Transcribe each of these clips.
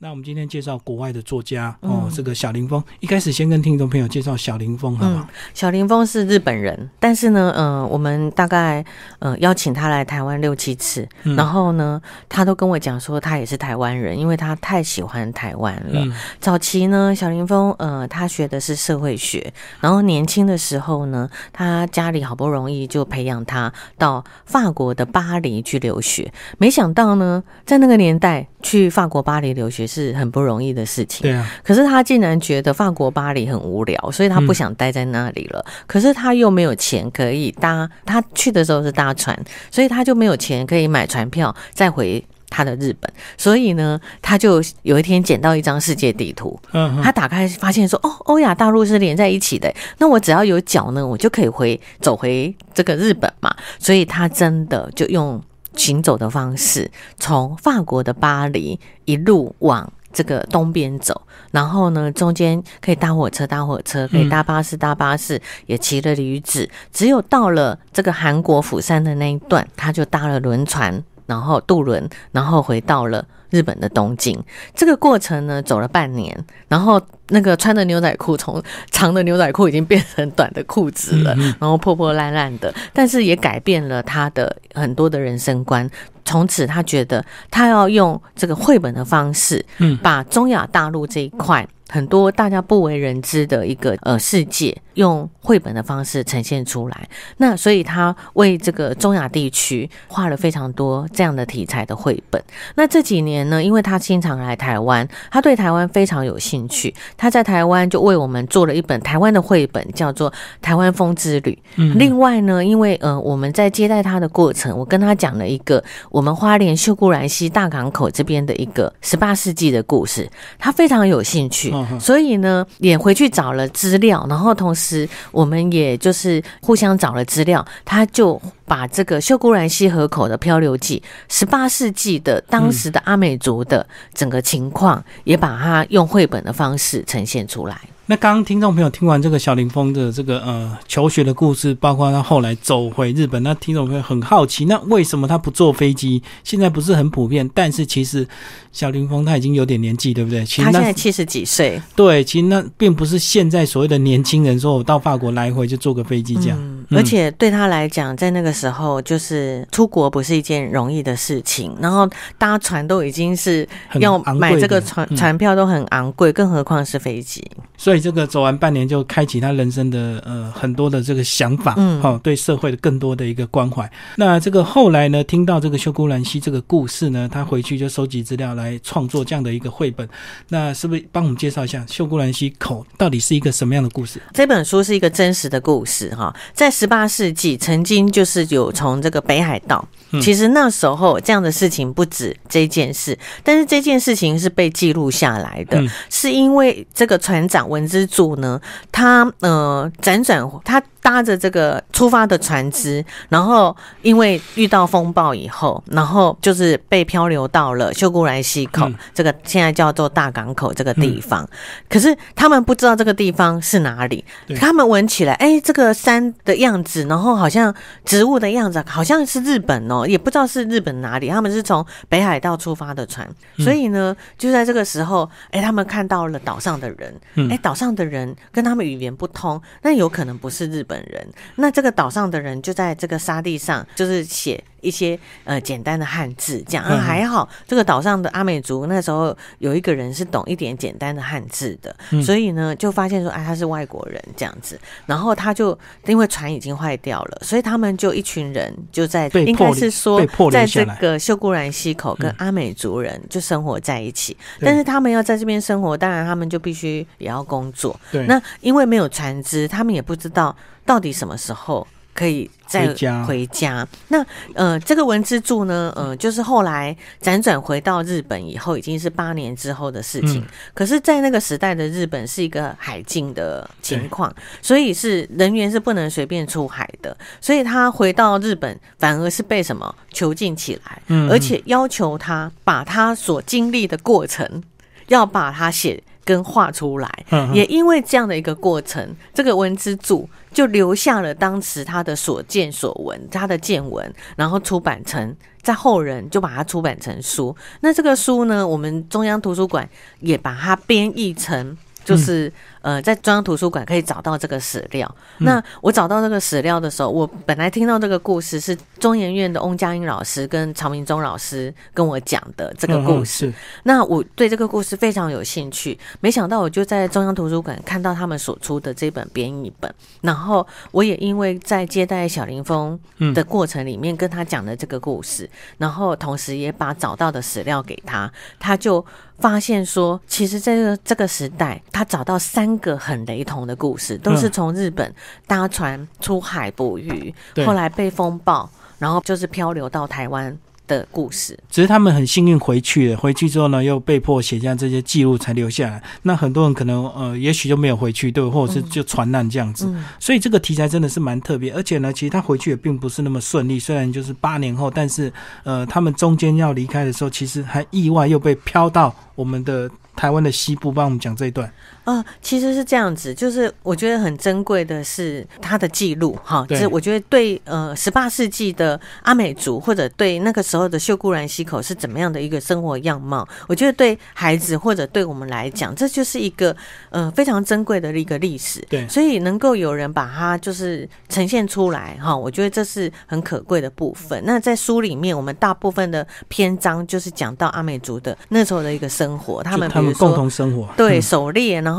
那我们今天介绍国外的作家哦，这个小林峰。一开始先跟听众朋友介绍小林峰，好吗？小林峰是日本人，但是呢，嗯，我们大概嗯邀请他来台湾六七次，然后呢，他都跟我讲说他也是台湾人，因为他太喜欢台湾了。早期呢，小林峰呃，他学的是社会学，然后年轻的时候呢，他家里好不容易就培养他到法国的巴黎去留学，没想到呢，在那个年代去法国巴黎留学。是很不容易的事情，对啊。可是他竟然觉得法国巴黎很无聊，所以他不想待在那里了。可是他又没有钱可以搭，他去的时候是搭船，所以他就没有钱可以买船票再回他的日本。所以呢，他就有一天捡到一张世界地图，嗯，他打开发现说：“哦，欧亚大陆是连在一起的，那我只要有脚呢，我就可以回走回这个日本嘛。”所以他真的就用。行走的方式，从法国的巴黎一路往这个东边走，然后呢，中间可以搭火车，搭火车可以搭巴士，搭巴士也骑了驴子。只有到了这个韩国釜山的那一段，他就搭了轮船，然后渡轮，然后回到了。日本的东京，这个过程呢走了半年，然后那个穿的牛仔裤从长的牛仔裤已经变成短的裤子了，然后破破烂烂的，但是也改变了他的很多的人生观。从此他觉得他要用这个绘本的方式，嗯，把中亚大陆这一块。很多大家不为人知的一个呃世界，用绘本的方式呈现出来。那所以他为这个中亚地区画了非常多这样的题材的绘本。那这几年呢，因为他经常来台湾，他对台湾非常有兴趣。他在台湾就为我们做了一本台湾的绘本，叫做《台湾风之旅》。另外呢，因为呃我们在接待他的过程，我跟他讲了一个我们花莲秀姑兰溪大港口这边的一个十八世纪的故事，他非常有兴趣。所以呢，也回去找了资料，然后同时我们也就是互相找了资料，他就把这个秀姑兰溪河口的漂流记，十八世纪的当时的阿美族的整个情况，也把它用绘本的方式呈现出来。那刚刚听众朋友听完这个小林峰的这个呃求学的故事，包括他后来走回日本，那听众朋友很好奇，那为什么他不坐飞机？现在不是很普遍，但是其实小林峰他已经有点年纪，对不对？他现在七十几岁。对，其实那并不是现在所谓的年轻人说我到法国来回就坐个飞机这样。而且对他来讲，在那个时候就是出国不是一件容易的事情，然后搭船都已经是要买这个船船票都很昂贵，更何况是飞机。所以这个走完半年就开启他人生的呃很多的这个想法，嗯，好，对社会的更多的一个关怀。那这个后来呢，听到这个修姑兰溪这个故事呢，他回去就收集资料来创作这样的一个绘本。那是不是帮我们介绍一下修姑兰溪口到底是一个什么样的故事？这本书是一个真实的故事哈，在十八世纪曾经就是有从这个北海道，其实那时候这样的事情不止这件事，但是这件事情是被记录下来的，是因为这个船长。文之助呢，他呃辗转他。搭着这个出发的船只，然后因为遇到风暴以后，然后就是被漂流到了秀姑兰溪口这个现在叫做大港口这个地方。可是他们不知道这个地方是哪里，他们闻起来，哎，这个山的样子，然后好像植物的样子，好像是日本哦，也不知道是日本哪里。他们是从北海道出发的船，所以呢，就在这个时候，哎，他们看到了岛上的人，哎，岛上的人跟他们语言不通，那有可能不是日。本人，那这个岛上的人就在这个沙地上，就是写一些呃简单的汉字，这样还好。这个岛上的阿美族那时候有一个人是懂一点简单的汉字的，所以呢就发现说，哎，他是外国人这样子。然后他就因为船已经坏掉了，所以他们就一群人就在应该是说，在这个秀姑兰溪口跟阿美族人就生活在一起。但是他们要在这边生活，当然他们就必须也要工作。对，那因为没有船只，他们也不知道。到底什么时候可以再回家？那呃，这个文之助呢？呃，就是后来辗转回到日本以后，已经是八年之后的事情。可是，在那个时代的日本是一个海禁的情况，所以是人员是不能随便出海的。所以他回到日本，反而是被什么囚禁起来，而且要求他把他所经历的过程要把它写。跟画出来。也因为这样的一个过程，这个文之助就留下了当时他的所见所闻，他的见闻，然后出版成在后人就把它出版成书。那这个书呢，我们中央图书馆也把它编译成。就是呃，在中央图书馆可以找到这个史料。那我找到这个史料的时候，我本来听到这个故事是中研院的翁佳音老师跟曹明忠老师跟我讲的这个故事。那我对这个故事非常有兴趣，没想到我就在中央图书馆看到他们所出的这本编译本，然后我也因为在接待小林峰的过程里面跟他讲的这个故事，然后同时也把找到的史料给他，他就。发现说，其实这个这个时代，他找到三个很雷同的故事，都是从日本搭船出海捕鱼，后来被风暴，然后就是漂流到台湾。的故事，只是他们很幸运回去了。回去之后呢，又被迫写下这些记录才留下来。那很多人可能呃，也许就没有回去，对，或者是就传难这样子。所以这个题材真的是蛮特别。而且呢，其实他回去也并不是那么顺利。虽然就是八年后，但是呃，他们中间要离开的时候，其实还意外又被飘到我们的。台湾的西部，帮我们讲这一段。呃，其实是这样子，就是我觉得很珍贵的是他的记录，哈，就是我觉得对呃十八世纪的阿美族，或者对那个时候的秀姑兰溪口是怎么样的一个生活样貌，我觉得对孩子或者对我们来讲，这就是一个呃非常珍贵的一个历史。对，所以能够有人把它就是呈现出来，哈，我觉得这是很可贵的部分。那在书里面，我们大部分的篇章就是讲到阿美族的那时候的一个生活，他们。共同生活，对狩猎，然后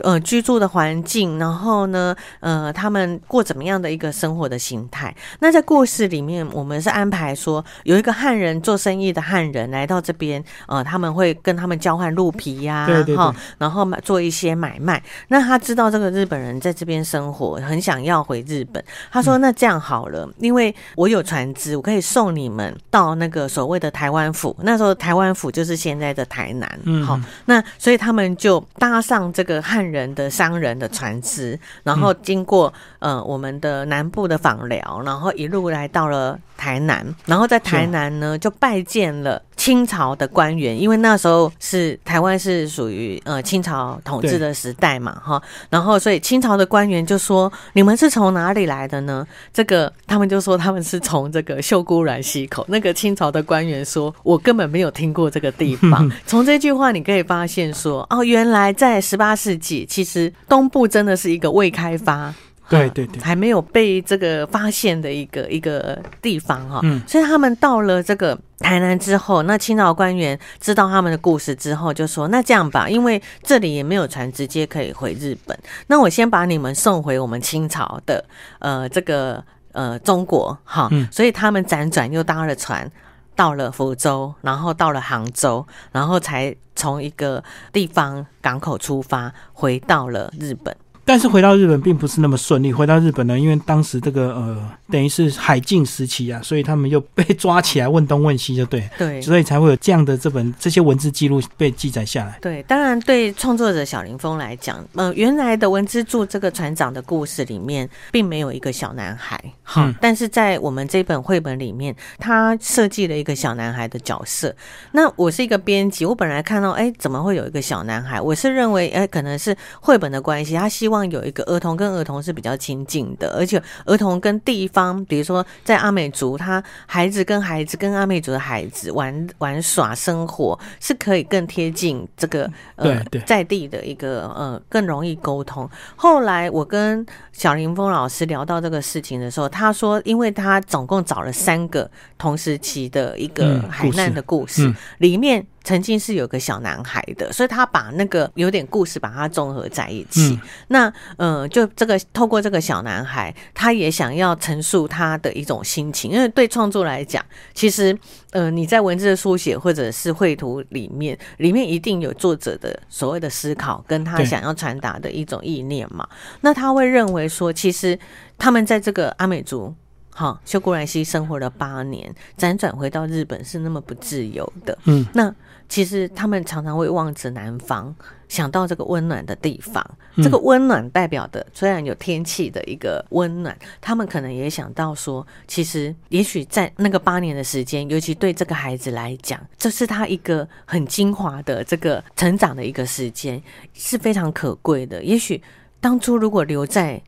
呃居住的环境，然后呢呃他们过怎么样的一个生活的形态？那在故事里面，我们是安排说有一个汉人做生意的汉人来到这边，呃他们会跟他们交换鹿皮呀，哈，然后买做一些买卖。那他知道这个日本人在这边生活，很想要回日本。他说：“那这样好了，因为我有船只，我可以送你们到那个所谓的台湾府。那时候台湾府就是现在的台南，嗯，好。”那所以他们就搭上这个汉人的商人的船只，然后经过呃我们的南部的访寮，然后一路来到了台南，然后在台南呢就拜见了清朝的官员，因为那时候是台湾是属于呃清朝统治的时代嘛，哈，然后所以清朝的官员就说：“你们是从哪里来的呢？”这个他们就说他们是从这个秀姑峦溪口。那个清朝的官员说：“我根本没有听过这个地方。” 从这句话你可以发。发现说哦，原来在十八世纪，其实东部真的是一个未开发，对对对，还没有被这个发现的一个一个地方哈。嗯，所以他们到了这个台南之后，那清朝官员知道他们的故事之后，就说那这样吧，因为这里也没有船直接可以回日本，那我先把你们送回我们清朝的呃这个呃中国哈。所以他们辗转又搭了船。到了福州，然后到了杭州，然后才从一个地方港口出发，回到了日本。但是回到日本并不是那么顺利。回到日本呢，因为当时这个呃，等于是海禁时期啊，所以他们又被抓起来问东问西，就对，对，所以才会有这样的这本这些文字记录被记载下来。对，当然对创作者小林峰来讲，呃，原来的文之助这个船长的故事里面，并没有一个小男孩，好，但是在我们这本绘本里面，他设计了一个小男孩的角色。那我是一个编辑，我本来看到，哎，怎么会有一个小男孩？我是认为，哎，可能是绘本的关系，他希望。有一个儿童跟儿童是比较亲近的，而且儿童跟地方，比如说在阿美族，他孩子跟孩子跟阿美族的孩子玩玩耍生活是可以更贴近这个呃在地的一个呃更容易沟通。后来我跟小林峰老师聊到这个事情的时候，他说，因为他总共找了三个同时期的一个海难的故事里面。曾经是有个小男孩的，所以他把那个有点故事把它综合在一起。那呃，就这个透过这个小男孩，他也想要陈述他的一种心情。因为对创作来讲，其实呃，你在文字的书写或者是绘图里面，里面一定有作者的所谓的思考，跟他想要传达的一种意念嘛。那他会认为说，其实他们在这个阿美族。哈，秀姑兰溪生活了八年，辗转回到日本是那么不自由的。嗯，那其实他们常常会望着南方，想到这个温暖的地方。这个温暖代表的虽然有天气的一个温暖，他们可能也想到说，其实也许在那个八年的时间，尤其对这个孩子来讲，这是他一个很精华的这个成长的一个时间，是非常可贵的。也许当初如果留在。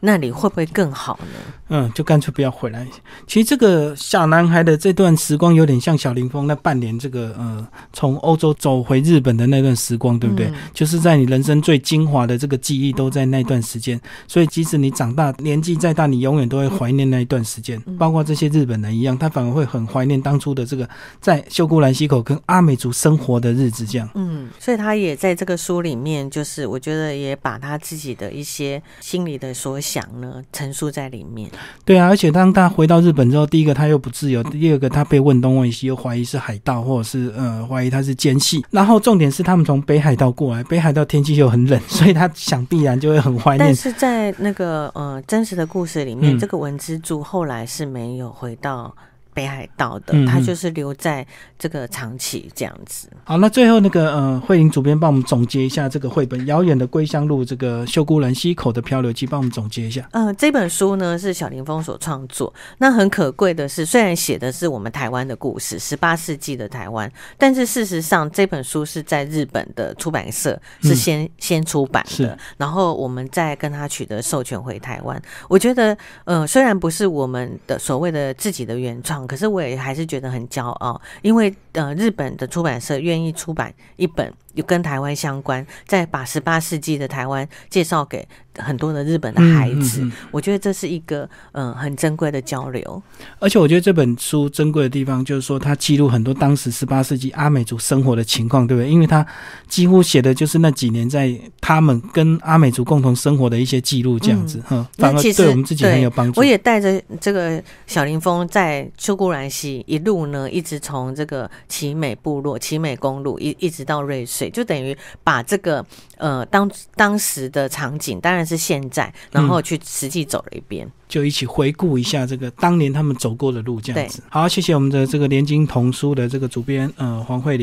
那里会不会更好呢？嗯，就干脆不要回来。其实这个小男孩的这段时光有点像小林峰那半年这个呃从欧洲走回日本的那段时光，对不对？就是在你人生最精华的这个记忆都在那段时间。所以即使你长大年纪再大，你永远都会怀念那一段时间。包括这些日本人一样，他反而会很怀念当初的这个在秀姑兰溪口跟阿美族生活的日子。这样，嗯，所以他也在这个书里面，就是我觉得也把他自己的一些心里的所。想呢，陈述在里面。对啊，而且当他回到日本之后，第一个他又不自由，第二个他被问东问西，又怀疑是海盗，或者是呃怀疑他是奸细。然后重点是他们从北海道过来，北海道天气又很冷，所以他想必然就会很怀念。但是在那个呃真实的故事里面，这个文之助后来是没有回到。北海道的，他就是留在这个长崎这样子。好，那最后那个呃，慧玲主编帮我们总结一下这个绘本《遥远的归乡路》这个秀姑兰溪口的漂流记，帮我们总结一下。嗯，这本书呢是小林峰所创作。那很可贵的是，虽然写的是我们台湾的故事，十八世纪的台湾，但是事实上这本书是在日本的出版社是先先出版的，然后我们再跟他取得授权回台湾。我觉得，呃，虽然不是我们的所谓的自己的原创。可是我也还是觉得很骄傲，因为呃，日本的出版社愿意出版一本。就跟台湾相关，再把十八世纪的台湾介绍给很多的日本的孩子，我觉得这是一个嗯很珍贵的交流。而且我觉得这本书珍贵的地方，就是说它记录很多当时十八世纪阿美族生活的情况，对不对？因为它几乎写的就是那几年在他们跟阿美族共同生活的一些记录，这样子哈，反而对我们自己很有帮助。我也带着这个小林峰在秋姑兰溪一路呢，一直从这个奇美部落、奇美公路一一直到瑞穗。就等于把这个呃当当时的场景，当然是现在，然后去实际走了一遍，就一起回顾一下这个当年他们走过的路，这样子。好，谢谢我们的这个联经童书的这个主编呃黄慧玲。